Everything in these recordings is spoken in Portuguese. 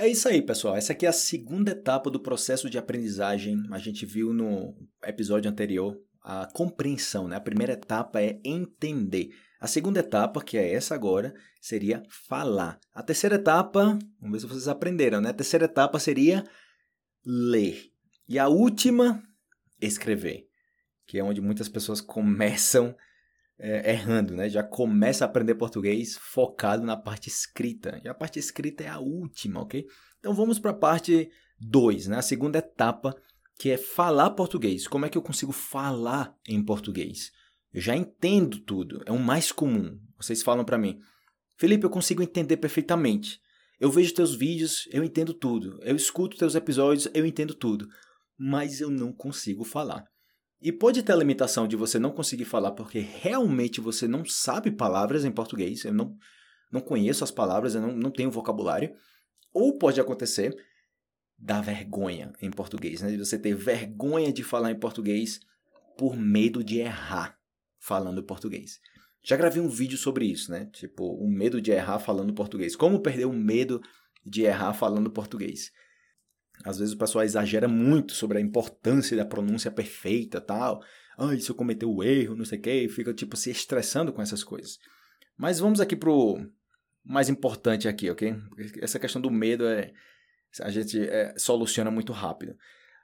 É isso aí, pessoal. Essa aqui é a segunda etapa do processo de aprendizagem. A gente viu no episódio anterior a compreensão, né? A primeira etapa é entender. A segunda etapa, que é essa agora, seria falar. A terceira etapa, vamos ver se vocês aprenderam, né? A terceira etapa seria ler. E a última, escrever, que é onde muitas pessoas começam é, errando, né? Já começa a aprender português focado na parte escrita. E a parte escrita é a última, ok? Então vamos para a parte 2, né? A segunda etapa, que é falar português. Como é que eu consigo falar em português? Eu já entendo tudo, é o mais comum. Vocês falam para mim, Felipe, eu consigo entender perfeitamente. Eu vejo teus vídeos, eu entendo tudo. Eu escuto teus episódios, eu entendo tudo. Mas eu não consigo falar. E pode ter a limitação de você não conseguir falar porque realmente você não sabe palavras em português, eu não, não conheço as palavras, eu não, não tenho vocabulário. Ou pode acontecer da vergonha em português, né? De você ter vergonha de falar em português por medo de errar falando português. Já gravei um vídeo sobre isso, né? Tipo, o medo de errar falando português. Como perder o medo de errar falando português. Às vezes o pessoal exagera muito sobre a importância da pronúncia perfeita tal. Ai, se eu cometer o erro, não sei o quê, fica tipo se estressando com essas coisas. Mas vamos aqui pro mais importante aqui, ok? Essa questão do medo é a gente é, soluciona muito rápido.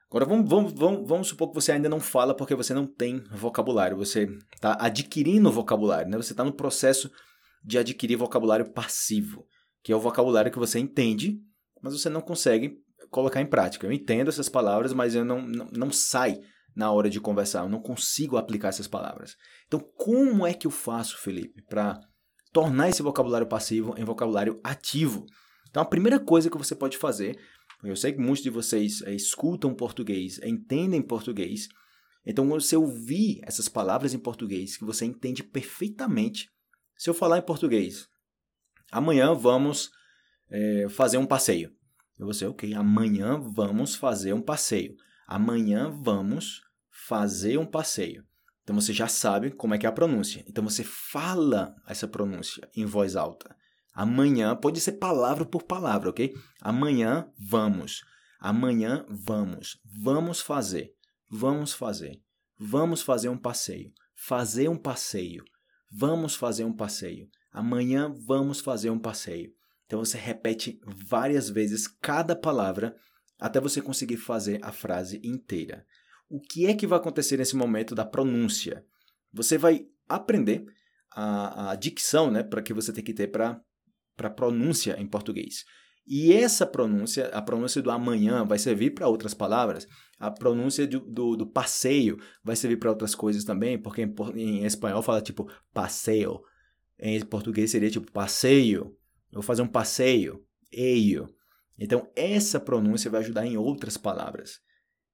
Agora vamos, vamos, vamos, vamos supor que você ainda não fala porque você não tem vocabulário, você está adquirindo vocabulário, né? Você está no processo de adquirir vocabulário passivo, que é o vocabulário que você entende, mas você não consegue colocar em prática. Eu entendo essas palavras, mas eu não, não, não sai na hora de conversar, eu não consigo aplicar essas palavras. Então, como é que eu faço, Felipe, para tornar esse vocabulário passivo em vocabulário ativo? Então, a primeira coisa que você pode fazer, eu sei que muitos de vocês é, escutam português, entendem português, então, quando você ouvir essas palavras em português que você entende perfeitamente, se eu falar em português, amanhã vamos é, fazer um passeio. Eu vou dizer, ok, amanhã vamos fazer um passeio. Amanhã vamos fazer um passeio. Então você já sabe como é que é a pronúncia. Então você fala essa pronúncia em voz alta. Amanhã pode ser palavra por palavra, ok? Amanhã vamos. Amanhã vamos. Vamos fazer. Vamos fazer. Vamos fazer um passeio. Fazer um passeio. Vamos fazer um passeio. Amanhã vamos fazer um passeio. Então você repete várias vezes cada palavra até você conseguir fazer a frase inteira. O que é que vai acontecer nesse momento da pronúncia? Você vai aprender a, a dicção né, para que você tem que ter para a pronúncia em português. E essa pronúncia, a pronúncia do amanhã, vai servir para outras palavras. A pronúncia do, do, do passeio vai servir para outras coisas também, porque em, em espanhol fala tipo passeio. Em português seria tipo passeio vou fazer um passeio, eio. Então, essa pronúncia vai ajudar em outras palavras.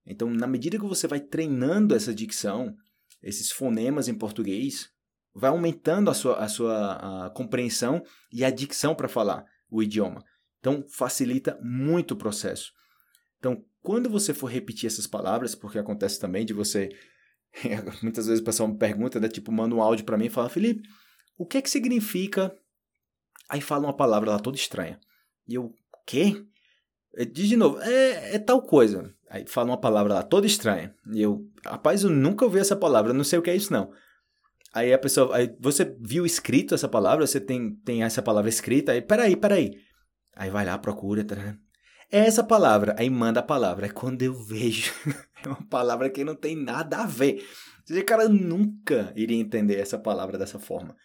Então, na medida que você vai treinando essa dicção, esses fonemas em português, vai aumentando a sua, a sua a compreensão e a dicção para falar o idioma. Então, facilita muito o processo. Então, quando você for repetir essas palavras, porque acontece também de você. Muitas vezes o pessoal me pergunta, né, tipo, manda um áudio para mim e fala: Felipe, o que é que significa Aí fala uma palavra lá toda estranha. E eu, quê? Diz de novo, é, é tal coisa. Aí fala uma palavra lá toda estranha. E eu, rapaz, eu nunca ouvi essa palavra, não sei o que é isso não. Aí a pessoa, aí você viu escrito essa palavra, você tem, tem essa palavra escrita, aí peraí, peraí. Aí vai lá, procura, tá, é essa palavra, aí manda a palavra. Aí quando eu vejo, é uma palavra que não tem nada a ver. Esse cara nunca iria entender essa palavra dessa forma.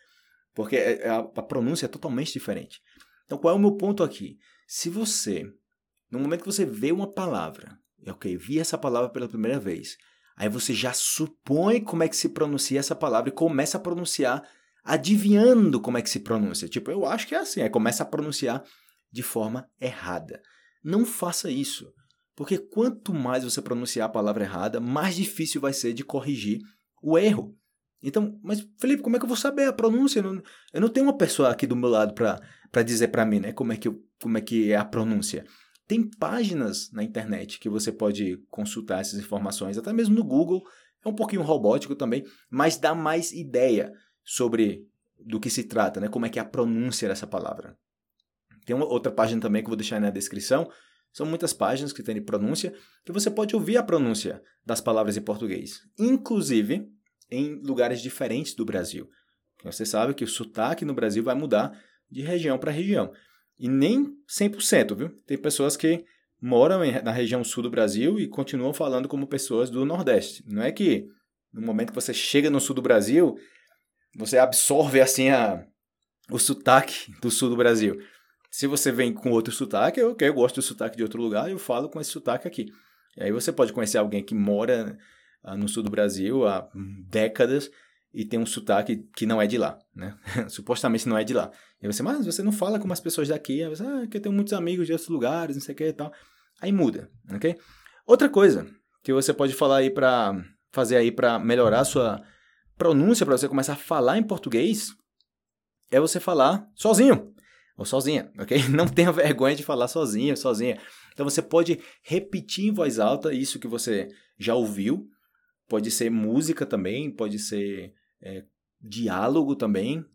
Porque é, é a, a pronúncia é totalmente diferente. Então, qual é o meu ponto aqui? Se você, no momento que você vê uma palavra, ok, vi essa palavra pela primeira vez, aí você já supõe como é que se pronuncia essa palavra e começa a pronunciar adivinhando como é que se pronuncia. Tipo, eu acho que é assim, aí começa a pronunciar de forma errada. Não faça isso, porque quanto mais você pronunciar a palavra errada, mais difícil vai ser de corrigir o erro. Então, mas Felipe, como é que eu vou saber a pronúncia? Eu não, eu não tenho uma pessoa aqui do meu lado para dizer para mim, né, como é, que eu, como é que é a pronúncia. Tem páginas na internet que você pode consultar essas informações, até mesmo no Google. É um pouquinho robótico também, mas dá mais ideia sobre do que se trata, né? Como é que é a pronúncia dessa palavra. Tem uma outra página também que eu vou deixar na descrição. São muitas páginas que tem de pronúncia que você pode ouvir a pronúncia das palavras em português, inclusive em lugares diferentes do Brasil. Você sabe que o sotaque no Brasil vai mudar de região para região. E nem 100%, viu? Tem pessoas que moram na região sul do Brasil e continuam falando como pessoas do Nordeste. Não é que no momento que você chega no sul do Brasil, você absorve assim a, o sotaque do sul do Brasil. Se você vem com outro sotaque, eu, eu gosto do sotaque de outro lugar, eu falo com esse sotaque aqui. E aí você pode conhecer alguém que mora no sul do Brasil há décadas e tem um sotaque que não é de lá, né? Supostamente não é de lá. E você, mas você não fala como as pessoas daqui. Você, ah, que eu tenho muitos amigos de outros lugares, não sei o que e tal. Aí muda, ok? Outra coisa que você pode falar aí para fazer aí para melhorar a sua pronúncia, para você começar a falar em português, é você falar sozinho ou sozinha, ok? Não tenha vergonha de falar sozinho, sozinha. Então você pode repetir em voz alta isso que você já ouviu. Pode ser música também, pode ser é, diálogo também,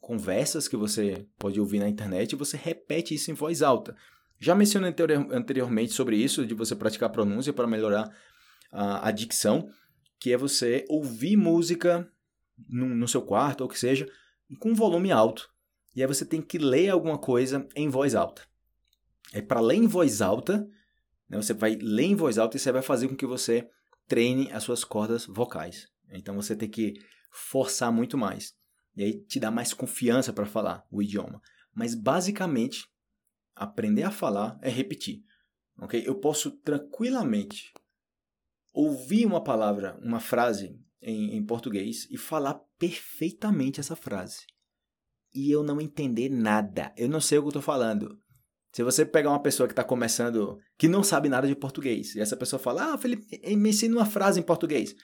conversas que você pode ouvir na internet e você repete isso em voz alta. Já mencionei anteriormente sobre isso, de você praticar a pronúncia para melhorar a, a dicção, que é você ouvir música no, no seu quarto ou que seja, com volume alto. E aí você tem que ler alguma coisa em voz alta. É para ler em voz alta, né, você vai ler em voz alta e você vai fazer com que você treine as suas cordas vocais. Então você tem que forçar muito mais. E aí te dá mais confiança para falar o idioma. Mas basicamente, aprender a falar é repetir. ok? Eu posso tranquilamente ouvir uma palavra, uma frase em, em português e falar perfeitamente essa frase. E eu não entender nada. Eu não sei o que eu estou falando. Se você pegar uma pessoa que está começando, que não sabe nada de português, e essa pessoa fala, ah, Felipe, me ensina uma frase em português.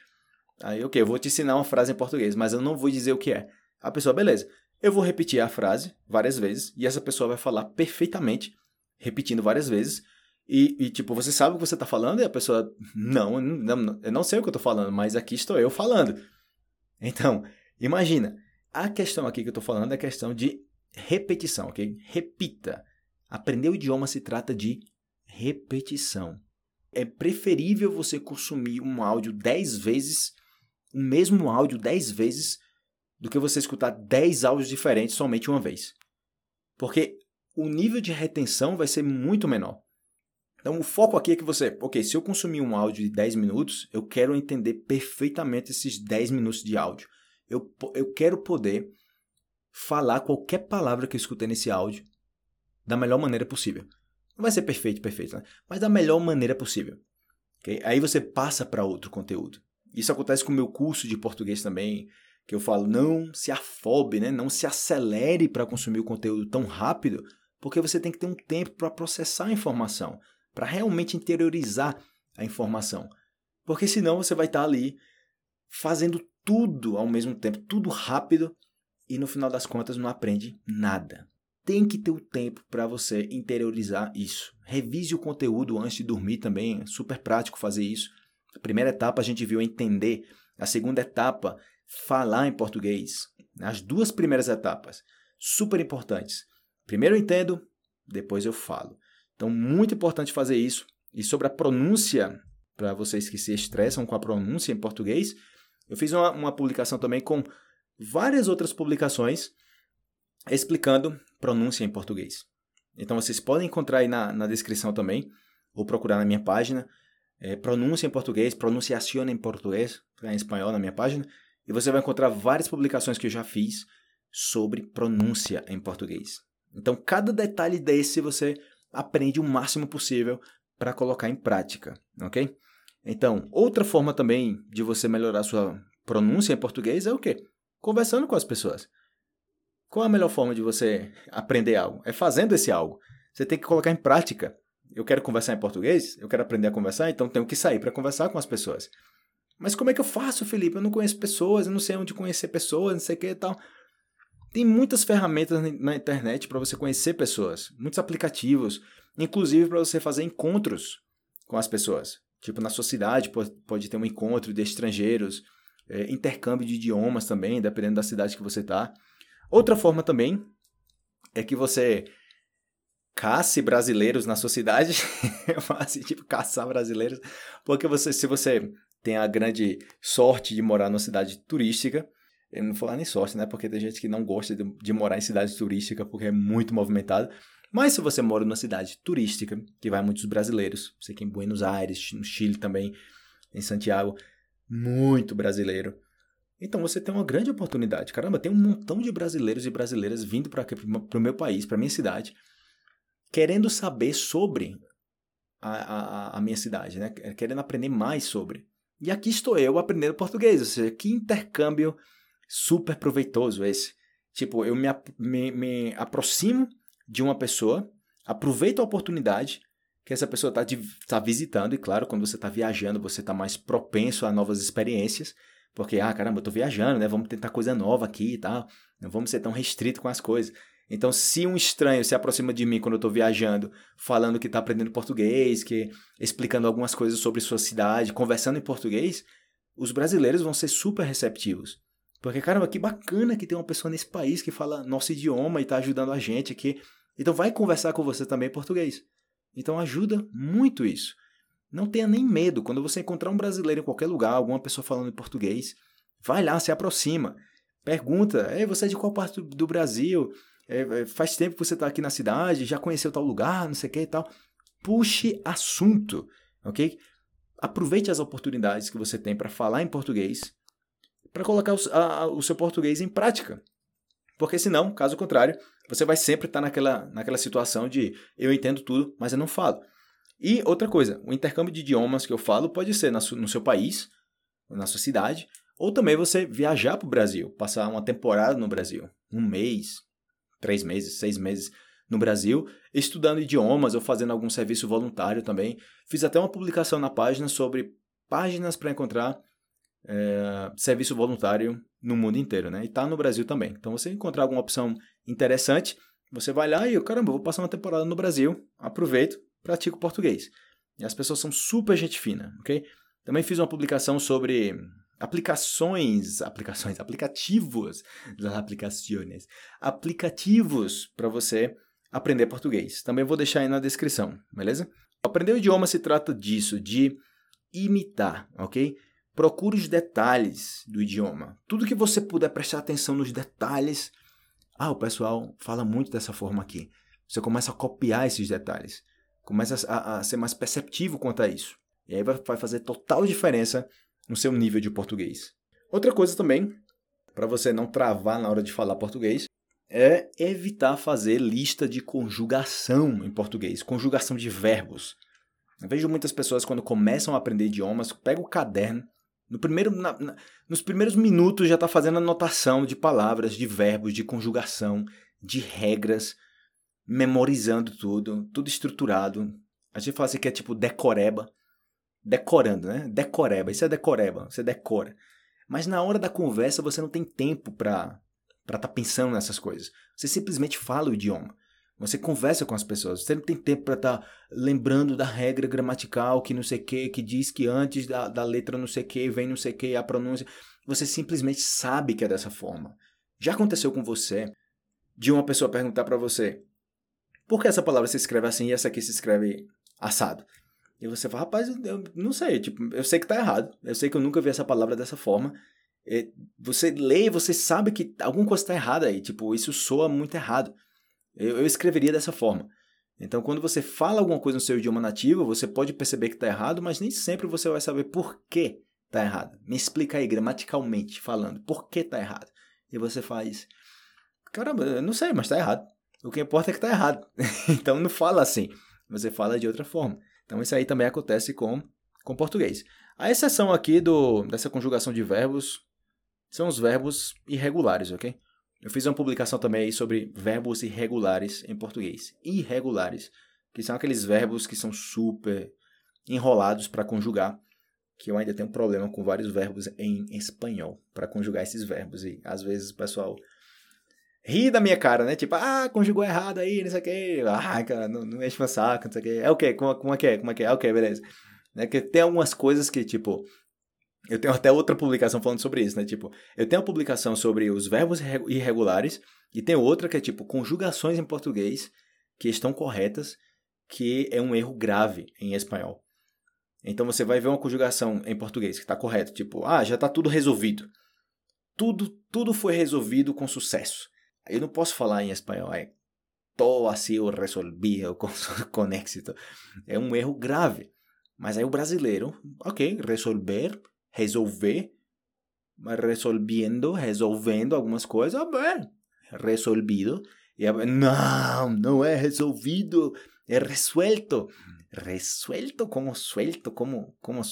Aí, ok, eu vou te ensinar uma frase em português, mas eu não vou dizer o que é. A pessoa, beleza. Eu vou repetir a frase várias vezes e essa pessoa vai falar perfeitamente, repetindo várias vezes. E, e tipo, você sabe o que você está falando e a pessoa, não, não, eu não sei o que eu estou falando, mas aqui estou eu falando. Então, imagina, a questão aqui que eu estou falando é a questão de repetição, ok? Repita. Aprender o idioma se trata de repetição. É preferível você consumir um áudio 10 vezes, o mesmo áudio 10 vezes, do que você escutar 10 áudios diferentes somente uma vez. Porque o nível de retenção vai ser muito menor. Então, o foco aqui é que você, ok, se eu consumir um áudio de 10 minutos, eu quero entender perfeitamente esses 10 minutos de áudio. Eu, eu quero poder falar qualquer palavra que eu escutei nesse áudio da melhor maneira possível. Não vai ser perfeito, perfeito, né? mas da melhor maneira possível. Okay? Aí você passa para outro conteúdo. Isso acontece com o meu curso de português também que eu falo, não se afobe, né? não se acelere para consumir o conteúdo tão rápido, porque você tem que ter um tempo para processar a informação, para realmente interiorizar a informação. Porque senão você vai estar tá ali fazendo tudo ao mesmo tempo, tudo rápido, e no final das contas não aprende nada. Tem que ter o tempo para você interiorizar isso. Revise o conteúdo antes de dormir também, é super prático fazer isso. A primeira etapa a gente viu entender, a segunda etapa falar em português. As duas primeiras etapas, super importantes. Primeiro eu entendo, depois eu falo. Então, muito importante fazer isso. E sobre a pronúncia, para vocês que se estressam com a pronúncia em português, eu fiz uma, uma publicação também com várias outras publicações explicando pronúncia em português. Então, vocês podem encontrar aí na, na descrição também, ou procurar na minha página, é, pronúncia em português, pronunciação em português, em espanhol na minha página, e você vai encontrar várias publicações que eu já fiz sobre pronúncia em português. Então, cada detalhe desse você aprende o máximo possível para colocar em prática, ok? Então, outra forma também de você melhorar sua pronúncia em português é o quê? Conversando com as pessoas. Qual a melhor forma de você aprender algo? É fazendo esse algo. Você tem que colocar em prática. Eu quero conversar em português, eu quero aprender a conversar, então tenho que sair para conversar com as pessoas. Mas como é que eu faço, Felipe? Eu não conheço pessoas, eu não sei onde conhecer pessoas, não sei o que e tal. Tem muitas ferramentas na internet para você conhecer pessoas, muitos aplicativos, inclusive para você fazer encontros com as pessoas. Tipo, na sua cidade pode ter um encontro de estrangeiros, é, intercâmbio de idiomas também, dependendo da cidade que você está. Outra forma também é que você casse brasileiros na sua cidade. eu falo assim, tipo, caçar brasileiros. Porque você, se você tem a grande sorte de morar numa cidade turística, eu não falar nem sorte, né? Porque tem gente que não gosta de, de morar em cidade turística porque é muito movimentado. Mas se você mora numa cidade turística, que vai muitos brasileiros, você que em Buenos Aires, no Chile também, em Santiago, muito brasileiro. Então você tem uma grande oportunidade. Caramba, tem um montão de brasileiros e brasileiras vindo para o meu país, para minha cidade, querendo saber sobre a, a, a, minha cidade, né? Querendo aprender mais sobre. E aqui estou eu aprendendo português, ou seja, que intercâmbio super proveitoso esse. Tipo, eu me, me, me aproximo de uma pessoa, aproveito a oportunidade que essa pessoa está tá visitando, e claro, quando você está viajando, você está mais propenso a novas experiências, porque, ah, caramba, eu estou viajando, né? Vamos tentar coisa nova aqui e tal, não vamos ser tão restrito com as coisas. Então, se um estranho se aproxima de mim quando eu estou viajando, falando que está aprendendo português, que explicando algumas coisas sobre sua cidade, conversando em português, os brasileiros vão ser super receptivos. Porque, caramba, que bacana que tem uma pessoa nesse país que fala nosso idioma e está ajudando a gente aqui. Então, vai conversar com você também em português. Então, ajuda muito isso. Não tenha nem medo. Quando você encontrar um brasileiro em qualquer lugar, alguma pessoa falando em português, vai lá, se aproxima. Pergunta: Ei, você é de qual parte do Brasil? É, é, faz tempo que você está aqui na cidade, já conheceu tal lugar, não sei o que e tal. Puxe assunto, ok? Aproveite as oportunidades que você tem para falar em português, para colocar o, a, o, seu português em prática. Porque senão, caso contrário, você vai sempre estar tá naquela, naquela situação de eu entendo tudo, mas eu não falo. E outra coisa, o intercâmbio de idiomas que eu falo pode ser no seu país, na sua cidade, ou também você viajar para o Brasil, passar uma temporada no Brasil, um mês, três meses, seis meses no Brasil, estudando idiomas ou fazendo algum serviço voluntário também. Fiz até uma publicação na página sobre páginas para encontrar é, serviço voluntário no mundo inteiro, né? E tá no Brasil também. Então, você encontrar alguma opção interessante, você vai lá e, caramba, vou passar uma temporada no Brasil, aproveito, pratico português. E as pessoas são super gente fina, ok? Também fiz uma publicação sobre aplicações, aplicações, aplicativos, aplicações, aplicativos para você aprender português. Também vou deixar aí na descrição, beleza? Aprender o idioma se trata disso, de imitar, ok? Procure os detalhes do idioma. Tudo que você puder prestar atenção nos detalhes. Ah, o pessoal fala muito dessa forma aqui. Você começa a copiar esses detalhes. Começa a, a ser mais perceptivo quanto a isso. E aí vai, fazer total diferença no seu nível de português. Outra coisa também, para você não travar na hora de falar português, é evitar fazer lista de conjugação em português, conjugação de verbos. Eu vejo muitas pessoas quando começam a aprender idiomas, pega o caderno, no primeiro, na, na, nos primeiros minutos já está fazendo anotação de palavras, de verbos, de conjugação, de regras, memorizando tudo, tudo estruturado. A gente fala assim que é tipo decoreba decorando, né? Decoreba, isso é decoreba, você decora. Mas na hora da conversa você não tem tempo para para estar tá pensando nessas coisas. Você simplesmente fala o idioma. Você conversa com as pessoas. Você não tem tempo para estar tá lembrando da regra gramatical que não sei o que, que diz que antes da, da letra não sei o que vem não sei o que, a pronúncia. Você simplesmente sabe que é dessa forma. Já aconteceu com você de uma pessoa perguntar para você por que essa palavra se escreve assim e essa aqui se escreve assado? E você fala, rapaz, eu não sei, tipo, eu sei que tá errado. Eu sei que eu nunca vi essa palavra dessa forma. E você lê e você sabe que alguma coisa está errada aí, tipo, isso soa muito errado. Eu, eu escreveria dessa forma. Então, quando você fala alguma coisa no seu idioma nativo, você pode perceber que está errado, mas nem sempre você vai saber por que está errado. Me explica aí, gramaticalmente falando, por que está errado. E você faz, caramba, eu não sei, mas está errado. O que importa é que está errado. então, não fala assim, você fala de outra forma. Então isso aí também acontece com, com português. A exceção aqui do, dessa conjugação de verbos são os verbos irregulares, ok? Eu fiz uma publicação também aí sobre verbos irregulares em português. Irregulares, que são aqueles verbos que são super enrolados para conjugar, que eu ainda tenho problema com vários verbos em espanhol para conjugar esses verbos e às vezes o pessoal ri da minha cara, né? Tipo, ah, conjugou errado aí, não sei o quê. Ah, cara, não, não enche meu saco, não sei o quê. É o quê? Como, como é que é? Como é que é? Ah, ok, beleza. Né? Que tem algumas coisas que, tipo... Eu tenho até outra publicação falando sobre isso, né? Tipo, eu tenho uma publicação sobre os verbos irregulares e tem outra que é, tipo, conjugações em português que estão corretas, que é um erro grave em espanhol. Então você vai ver uma conjugação em português que está correta, tipo, ah, já está tudo resolvido. Tudo, tudo foi resolvido com sucesso. Eu não posso falar em espanhol, é todo assim o resolvido com, com êxito. É um erro grave. Mas aí o brasileiro, ok, resolver, resolver, resolvendo, resolvendo algumas coisas, bem, resolvido. E, não, não é resolvido, é resuelto. Resuelto como suelto, como, como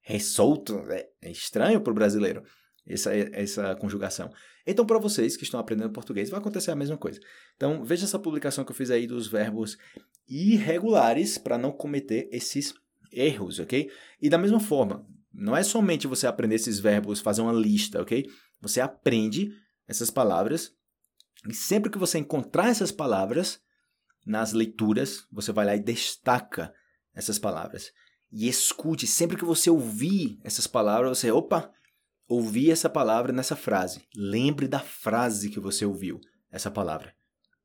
resolto. É, é estranho para o brasileiro essa, essa conjugação. Então, para vocês que estão aprendendo português, vai acontecer a mesma coisa. Então, veja essa publicação que eu fiz aí dos verbos irregulares para não cometer esses erros, ok? E da mesma forma, não é somente você aprender esses verbos, fazer uma lista, ok? Você aprende essas palavras e sempre que você encontrar essas palavras nas leituras, você vai lá e destaca essas palavras. E escute, sempre que você ouvir essas palavras, você, opa, ouvi essa palavra nessa frase. Lembre da frase que você ouviu essa palavra.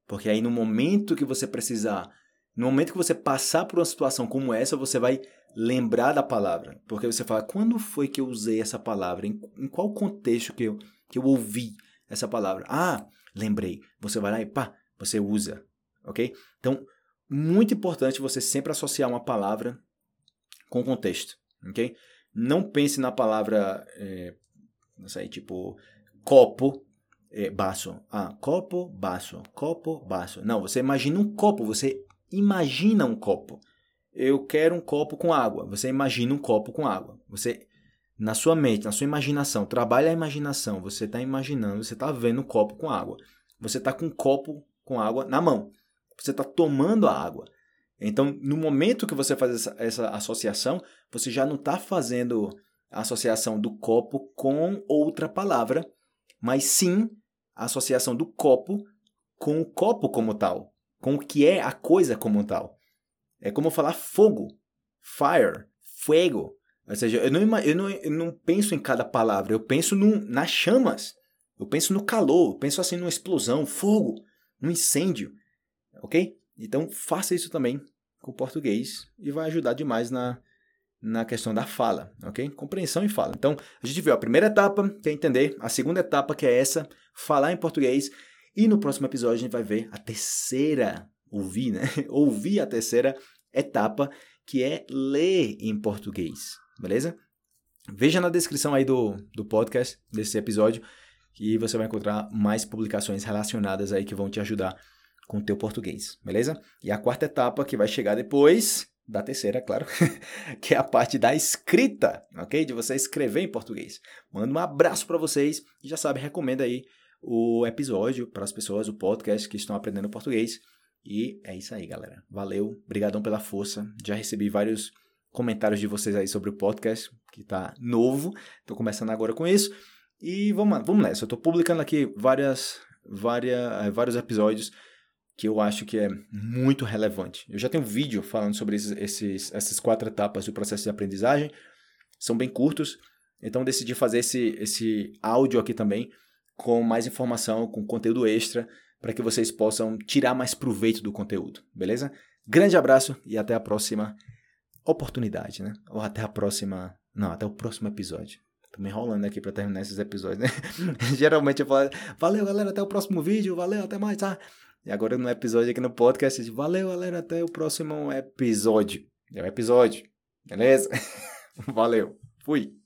Porque aí no momento que você precisar, no momento que você passar por uma situação como essa, você vai lembrar da palavra. Porque você fala, quando foi que eu usei essa palavra? Em, em qual contexto que eu, que eu ouvi essa palavra? Ah, lembrei. Você vai lá e pá, você usa. Ok? Então, muito importante você sempre associar uma palavra com contexto. Ok? Não pense na palavra, é, não sei, tipo, copo, é, baço. Ah, copo, baço, copo, baço. Não, você imagina um copo, você imagina um copo eu quero um copo com água. Você imagina um copo com água. Você, na sua mente, na sua imaginação, trabalha a imaginação. Você está imaginando, você está vendo um copo com água. Você está com um copo com água na mão. Você está tomando a água. Então, no momento que você faz essa, essa associação, você já não está fazendo a associação do copo com outra palavra, mas sim a associação do copo com o copo como tal, com o que é a coisa como tal. É como falar fogo, fire, fuego. Ou seja, eu não, eu não, eu não penso em cada palavra, eu penso no, nas chamas. Eu penso no calor, eu penso assim numa explosão, fogo, num incêndio. Ok? Então faça isso também com o português e vai ajudar demais na, na questão da fala, ok? Compreensão e fala. Então, a gente viu a primeira etapa, que é entender, a segunda etapa, que é essa, falar em português, e no próximo episódio a gente vai ver a terceira, ouvir, né? ouvir a terceira etapa, que é ler em português, beleza? Veja na descrição aí do, do podcast, desse episódio, que você vai encontrar mais publicações relacionadas aí que vão te ajudar com o teu português, beleza? E a quarta etapa que vai chegar depois da terceira, claro, que é a parte da escrita, ok? De você escrever em português. Mando um abraço para vocês e já sabe, recomenda aí o episódio para as pessoas, o podcast que estão aprendendo português. E é isso aí, galera. Valeu, obrigadão pela força. Já recebi vários comentários de vocês aí sobre o podcast, que tá novo. Tô começando agora com isso. E vamos, vamos nessa. Eu tô publicando aqui várias, várias, eh, vários episódios que eu acho que é muito relevante. Eu já tenho um vídeo falando sobre esses, esses, essas quatro etapas do processo de aprendizagem. São bem curtos. Então decidi fazer esse, esse áudio aqui também com mais informação, com conteúdo extra para que vocês possam tirar mais proveito do conteúdo, beleza? Grande abraço e até a próxima oportunidade, né? Ou até a próxima. Não, até o próximo episódio. Tô me enrolando aqui para terminar esses episódios, né? Geralmente eu falo, valeu galera, até o próximo vídeo, valeu, até mais, tá? E agora no episódio aqui no podcast, valeu galera, até o próximo episódio. É o episódio, beleza? valeu, fui.